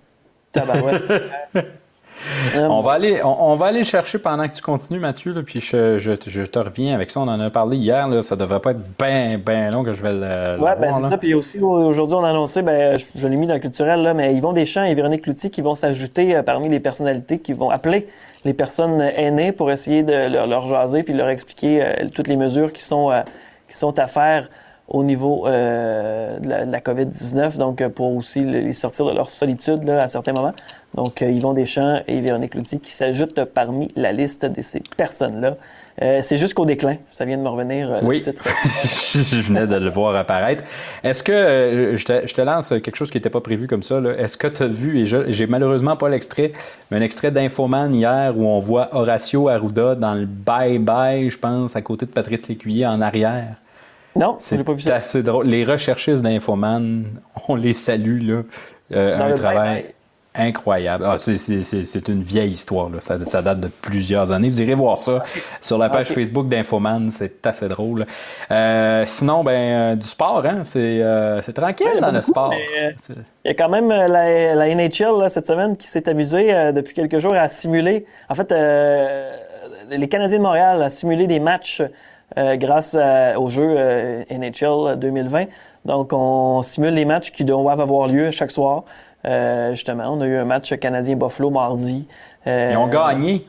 tabarouette. Euh, On va, aller, on, on va aller le chercher pendant que tu continues, Mathieu, là, puis je, je, je te reviens avec ça. On en a parlé hier, là, ça devrait pas être bien, bien long que je vais le, Ouais, ben c'est ça. Puis aussi, aujourd'hui, on a annoncé, ben, je, je l'ai mis dans le culturel, là, mais Yvon Deschamps et Véronique Cloutier qui vont s'ajouter euh, parmi les personnalités qui vont appeler les personnes aînées pour essayer de leur, leur jaser puis leur expliquer euh, toutes les mesures qui sont, euh, qui sont à faire au niveau euh, de la, de la COVID-19, donc euh, pour aussi les les sortir de leur solitude là, à certains moments. Donc, euh, Yvon Deschamps et Véronique Cloutier qui s'ajoutent parmi la liste de ces personnes-là. Euh, c'est jusqu'au déclin. Ça vient de me revenir, euh, Oui, le titre. je venais de le voir apparaître. Est-ce que, euh, je, te, je te lance quelque chose qui n'était pas prévu comme ça, est-ce que tu as vu, et j'ai malheureusement pas l'extrait, mais un extrait d'Infoman hier où on voit Horacio Arruda dans le bye-bye, je pense, à côté de Patrice Lécuyer en arrière? Non, C'est pas vu ça. assez drôle. Les recherchistes d'Infoman, on les salue, là. Dans un le travail. Incroyable. Ah, c'est- une vieille histoire, là. Ça, ça date de plusieurs années. Vous irez voir ça sur la page Ok. Facebook d'Infoman, c'est assez drôle. Euh, sinon, ben, euh, du sport, hein? c'est euh, tranquille Ouais, dans le sport. Il y a quand même la, la NHL là, cette semaine qui s'est amusée depuis quelques jours à simuler. En fait, les Canadiens de Montréal a simulé des matchs grâce à- au jeu NHL 2020. Donc, on simule les matchs qui doivent avoir lieu chaque soir. Euh, justement, on a eu un match Canadien-Buffalo mardi. Euh, Ils ont gagné.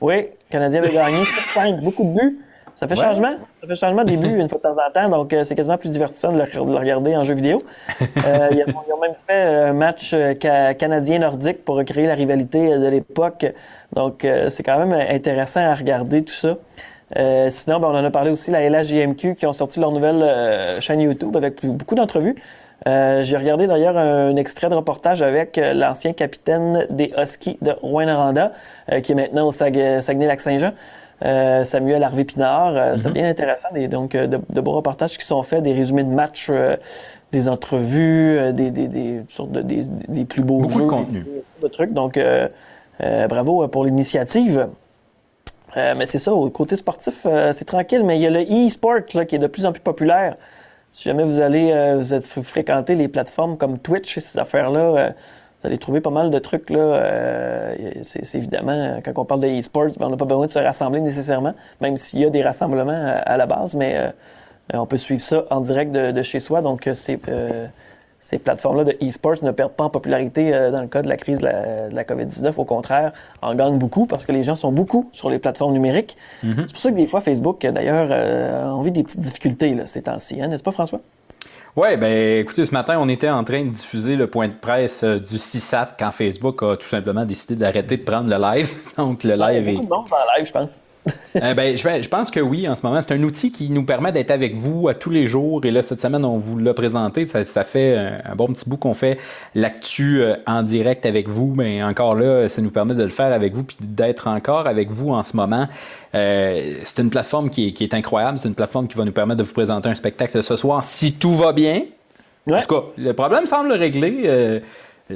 Oui, Canadien avait gagné 5 beaucoup de buts. Ça fait Ouais. changement. Ça fait changement des buts une fois de temps en temps, donc euh, c'est quasiment plus divertissant de le, de le regarder en jeu vidéo. Euh, ils, ont, ils ont même fait un match euh, ca- canadien-nordique pour recréer la rivalité euh, de l'époque. Donc euh, c'est quand même intéressant à regarder tout ça. Euh, sinon, ben, on en a parlé aussi, la LHJMQ qui ont sorti leur nouvelle euh, chaîne YouTube avec beaucoup d'entrevues. Euh, J'ai regardé d'ailleurs un, extrait de reportage avec euh, l'ancien capitaine des Huskies de Rouen-Noranda, euh, qui est maintenant au Sag- Saguenay-Lac-Saint-Jean, Samuel Harvey-Pinard. C'était bien intéressant, des, donc de, de beaux reportages qui sont faits, des résumés de matchs, des entrevues, des, des, des, toutes sortes de, des, plus beaux Beaucoup de jeux, contenu. de trucs. Donc, bravo pour l'initiative. Mais c'est ça, au côté sportif, c'est tranquille, mais il y a le e-sport qui est de plus en plus populaire. Si jamais vous allez euh, vous êtes fr- fréquenter les plateformes comme Twitch et ces affaires-là, euh, vous allez trouver pas mal de trucs. Là, euh, c'est, évidemment, euh, quand on parle de e-sports, ben, on n'a pas besoin de se rassembler nécessairement, même s'il y a des rassemblements à, à la base, mais euh, euh, on peut suivre ça en direct de, de chez soi. Donc, euh, c'est, euh, ces plateformes-là de e-sports ne perdent pas en popularité euh, dans le cas de la crise de la, de la COVID-19. Au contraire, en gagnent beaucoup parce que les gens sont beaucoup sur les plateformes numériques. Mm-hmm. C'est pour ça que des fois, Facebook, euh, d'ailleurs, euh, on vit des petites difficultés là, ces temps-ci, hein, n'est-ce pas, François? Oui, ben écoutez, ce matin, on était en train de diffuser le point de presse euh, du CISAT quand Facebook a tout simplement décidé d'arrêter de prendre le live. Donc, le Il y a live est. beaucoup de monde en live, je pense. Eh ben, je, je pense que oui, en ce moment. C'est un outil qui nous permet d'être avec vous à tous les jours. Et là, cette semaine, on vous l'a présenté. Ça, ça fait un, un bon petit bout qu'on fait l'actu euh, en direct avec vous. Mais encore là, ça nous permet de le faire avec vous puis d'être encore avec vous en ce moment. Euh, c'est une plateforme qui est, qui est incroyable. C'est une plateforme qui va nous permettre de vous présenter un spectacle ce soir si tout va bien. En tout cas, le problème semble réglé. Euh,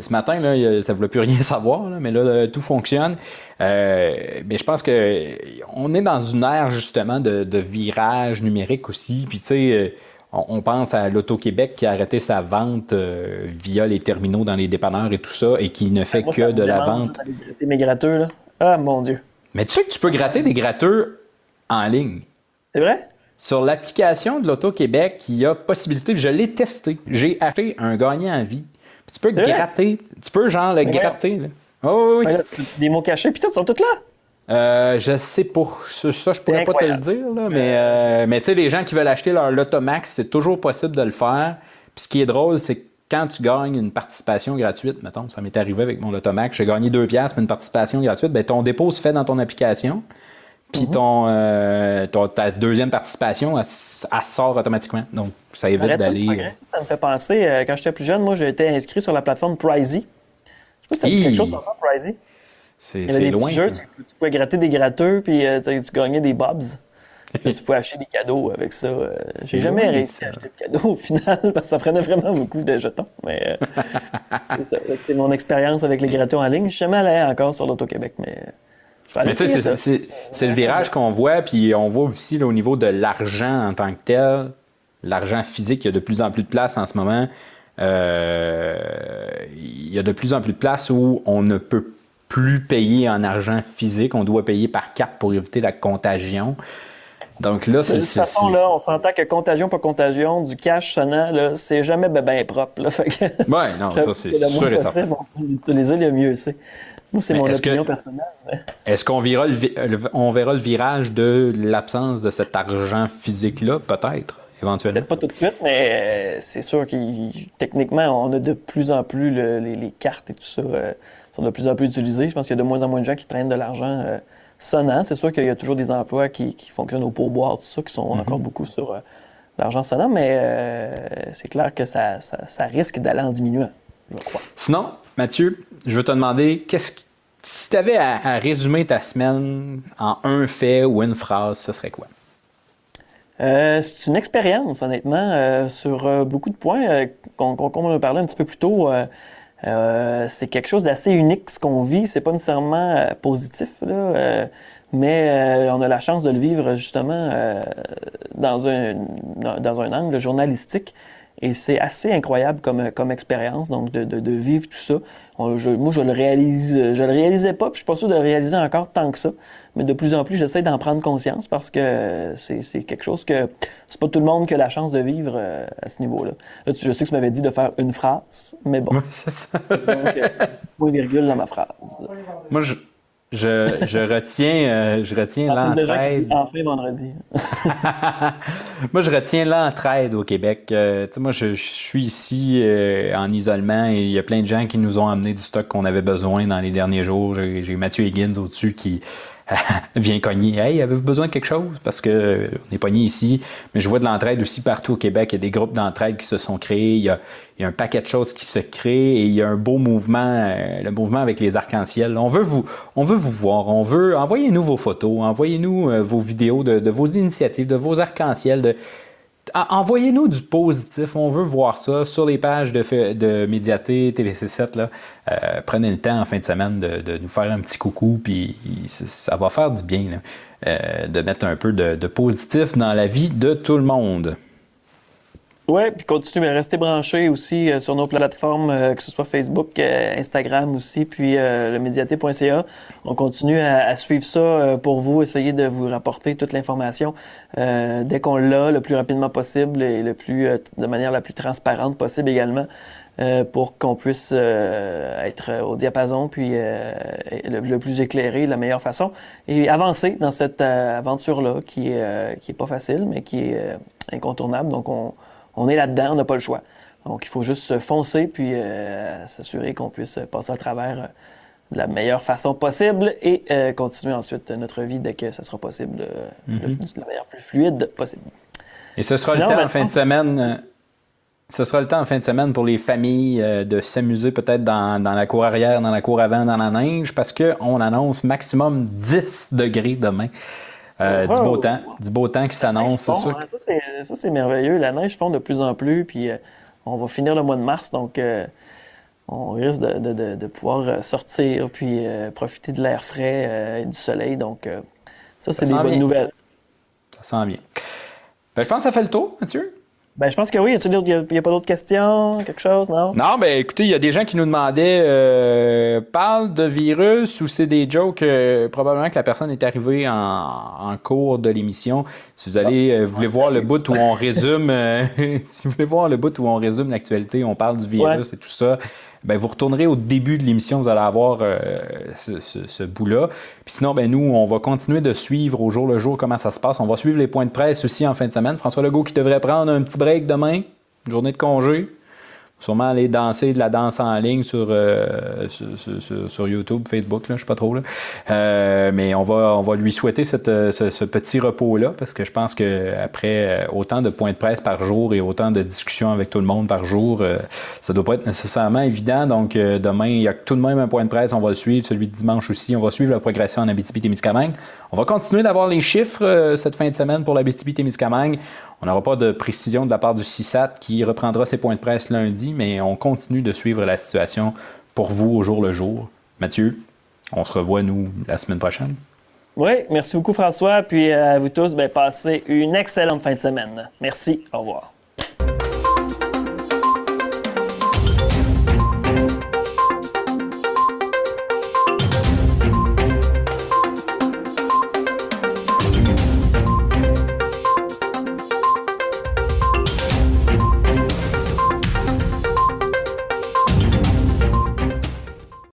ce matin, là, ça ne voulait plus rien savoir, là, mais là, euh, tout fonctionne. Euh, mais je pense que on est dans une ère justement de, de virage numérique aussi. Puis tu sais, euh, on, on pense à l'Auto-Québec qui a arrêté sa vente euh, via les terminaux dans les dépanneurs et tout ça, et qui ne fait Moi, que de la vente. gratter mes gratteux, là. Ah, mon Dieu. Mais tu sais que tu peux gratter des gratteurs en ligne. C'est vrai? Sur l'application de l'Auto-Québec, il y a possibilité, je l'ai testé. J'ai acheté un gagnant à vie. Puis tu peux gratter. Tu peux genre le gratter. Là. Oh, oui, oui. Ouais, là, c'est des mots cachés, puis ils sont tous là. Euh, je sais pas. Ça, je pourrais pas te le dire. Là, mais euh, mais tu sais, les gens qui veulent acheter leur Lotomax, c'est toujours possible de le faire. Puis ce qui est drôle, c'est que quand tu gagnes une participation gratuite, mettons, ça m'est arrivé avec mon Lotomax, j'ai gagné deux piastres, mais une participation gratuite, ben, ton dépôt se fait dans ton application. Mhm. Puis ton, euh, ton- ta deuxième participation, elle, sort automatiquement. Donc, ça évite d'aller. Ça, ça me fait penser, euh, quand j'étais plus jeune, moi, été inscrit sur la plateforme Pricey. Je sais pas si ça dit quelque chose sur ça, Pricey. C'est Il y avait des loin. petits jeux, ça. tu, tu pouvais gratter des gratteurs, puis euh, tu, gagnais des bobs. Tu pouvais acheter des cadeaux avec ça. Euh, J'ai jamais loin, réussi ça. à acheter de cadeaux au final, parce que ça prenait vraiment beaucoup de jetons. Mais euh, c'est mon expérience avec les gratteurs en ligne. Je suis jamais allé encore sur l'Auto-Québec, mais... Mais tu sais, essayer c'est- ça. c'est c'est le virage qu'on voit, puis on voit aussi là, au niveau de l'argent en tant que tel, l'argent physique, il y a de plus en plus de place en ce moment. Euh, il y a de plus en plus de place où on ne peut plus payer en argent physique, on doit payer par carte pour éviter la contagion. Donc là, De c'est. toute c'est- façon, là, on s'entend que contagion, pas contagion, du cash sonnant, là, c'est jamais ben, ben propre. Là. Fait que, Ouais, non, ça c'est sûr et certain. l'utiliser le mieux, c'est. Moi, c'est mon est-ce que- opinion personnelle. mais- Est-ce qu'on verra le, vi- le- on verra le virage de l'absence de cet argent physique-là, peut-être, éventuellement? Peut-être pas tout de suite, mais euh, c'est sûr que techniquement, on a de plus en plus le- les, les cartes et tout ça euh, sont de plus en plus utilisées. Je pense qu'il y a de moins en moins de gens qui traînent de l'argent euh, sonnant. C'est sûr qu'il y a toujours des emplois qui, qui fonctionnent au pourboire, tout ça, qui sont encore beaucoup sur euh, l'argent sonnant, mais c'est clair que ça, ça- ça risque d'aller en diminuant, je crois. Sinon, Mathieu, je veux te demander, qu'est-ce que- si tu avais à, à résumer ta semaine en un fait ou une phrase, ce serait quoi? Euh, c'est une expérience, honnêtement, euh, sur euh, beaucoup de points. qu'on- Comme on un petit peu plus tôt, c'est quelque chose d'assez unique ce qu'on vit. C'est pas nécessairement positif, là, mais on a la chance de le vivre justement dans, un, dans, un angle journalistique. Et c'est assez incroyable comme, comme expérience, donc de- de vivre tout ça. On- je- moi, je le réalise, je le réalisais pas, puis je suis pas sûr de le réaliser encore tant que ça. Mais de plus en plus, j'essaie d'en prendre conscience parce que c'est c'est quelque chose que c'est pas tout le monde qui a la chance de vivre euh, à ce niveau-là. Là, tu- je sais que tu m'avais dit de faire une phrase, mais bon, c'est ça. donc, euh, point virgule dans ma phrase. Moi, je, je, je retiens, euh, je retiens l'entraide. enfin vendredi. moi, je retiens l'entraide au Québec. Euh, moi, je, je suis ici euh, en isolement et il y a plein de gens qui nous ont amené du stock qu'on avait besoin dans les derniers jours. J'ai j'ai Mathieu Higgins au-dessus qui vient cogner. Hey, avez-vous besoin de quelque chose? Parce que euh, on est pogné ici. Mais je vois de l'entraide aussi partout au Québec. Il y a des groupes d'entraide qui se sont créés. Il y a, il y a un paquet de choses qui se créent et il y a un beau mouvement, euh, le mouvement avec les arcs-en-ciel. On veut vous, on veut vous voir. On veut, envoyez-nous vos photos, envoyez-nous euh, vos vidéos de, vos initiatives, de vos arcs-en-ciel, de, Envoyez-nous du positif, on veut voir ça sur les pages de, de Médiaté, TVC7. Là. Euh, prenez le temps en fin de semaine de, nous faire un petit coucou, puis ça, va faire du bien euh, de mettre un peu de positif dans la vie de tout le monde. Ouais, puis continuez à rester branchés aussi euh, sur nos plateformes, euh, que ce soit Facebook, euh, Instagram aussi, puis euh, le. On continue à, à suivre ça euh, pour vous, essayer de vous rapporter toute l'information dès qu'on l'a, le plus rapidement possible et le plus, de manière la plus transparente possible également, euh, pour qu'on puisse euh, être au diapason, puis euh, le, plus éclairé de la meilleure façon, et avancer dans cette aventure-là qui est, euh, qui est pas facile, mais qui est incontournable. Donc, on, on est là-dedans, on n'a pas le choix. Donc, il faut juste se foncer puis euh, s'assurer qu'on puisse passer à travers de la meilleure façon possible et euh, continuer ensuite notre vie dès que ça sera possible, euh, de, de la manière plus fluide possible. Et ce sera Sinon, le temps en fin de semaine. euh, Ce sera le temps en fin de semaine pour les familles euh, de s'amuser peut-être dans, dans la cour arrière, dans la cour avant, dans la neige, parce qu'on annonce maximum 10 degrés demain. Euh, Du beau temps, du beau temps qui s'annonce, c'est sûr. hein, ça, c'est, ça, c'est merveilleux. La neige fond de plus en plus, puis euh, on va finir le mois de mars, donc euh, on risque de, de- de- de pouvoir sortir puis profiter de l'air frais et du soleil. Donc, ça, c'est des bonnes bien. nouvelles. Ça sent bien. Ben, je pense que ça fait le tour, Mathieu. Ben, je pense que oui. Y a-t-il y a, y a pas d'autres questions? Quelque chose? Non? Non, ben écoutez, il y a des gens qui nous demandaient euh, parle de virus ou c'est des jokes euh, probablement que la personne est arrivée en, en cours de l'émission. Si vous allez euh, voulez voir le bout où on résume euh, si vous voulez voir le bout où on résume l'actualité, on parle du virus et tout ça. Ben, vous retournerez au début de l'émission, vous allez avoir euh, ce, ce- ce bout-là. Puis sinon, ben, nous, on va continuer de suivre au jour le jour comment ça se passe. On va suivre les points de presse aussi en fin de semaine. François Legault qui devrait prendre un petit demain, journée de congé sûrement aller danser de la danse en ligne sur, euh, sur, YouTube, Facebook, là, je sais pas trop. Euh, mais on va, on va lui souhaiter euh, ce, petit repos-là parce que je pense qu'après autant de points de presse par jour et autant de discussions avec tout le monde par jour, euh, ça doit pas être nécessairement évident. Donc demain, il y a tout de même un point de presse, on va le suivre, celui de dimanche aussi. On va suivre la progression en Abitibi-Témiscamingue. On va continuer d'avoir les chiffres cette fin de semaine pour l'Abitibi-Témiscamingue. On n'aura pas de précision de la part du CISAT qui reprendra ses points de presse lundi, mais on continue de suivre la situation pour vous au jour le jour. Mathieu, on se revoit, nous, la semaine prochaine. Oui, merci beaucoup, François. Puis à vous tous, ben, passez une excellente fin de semaine. Merci. Au revoir.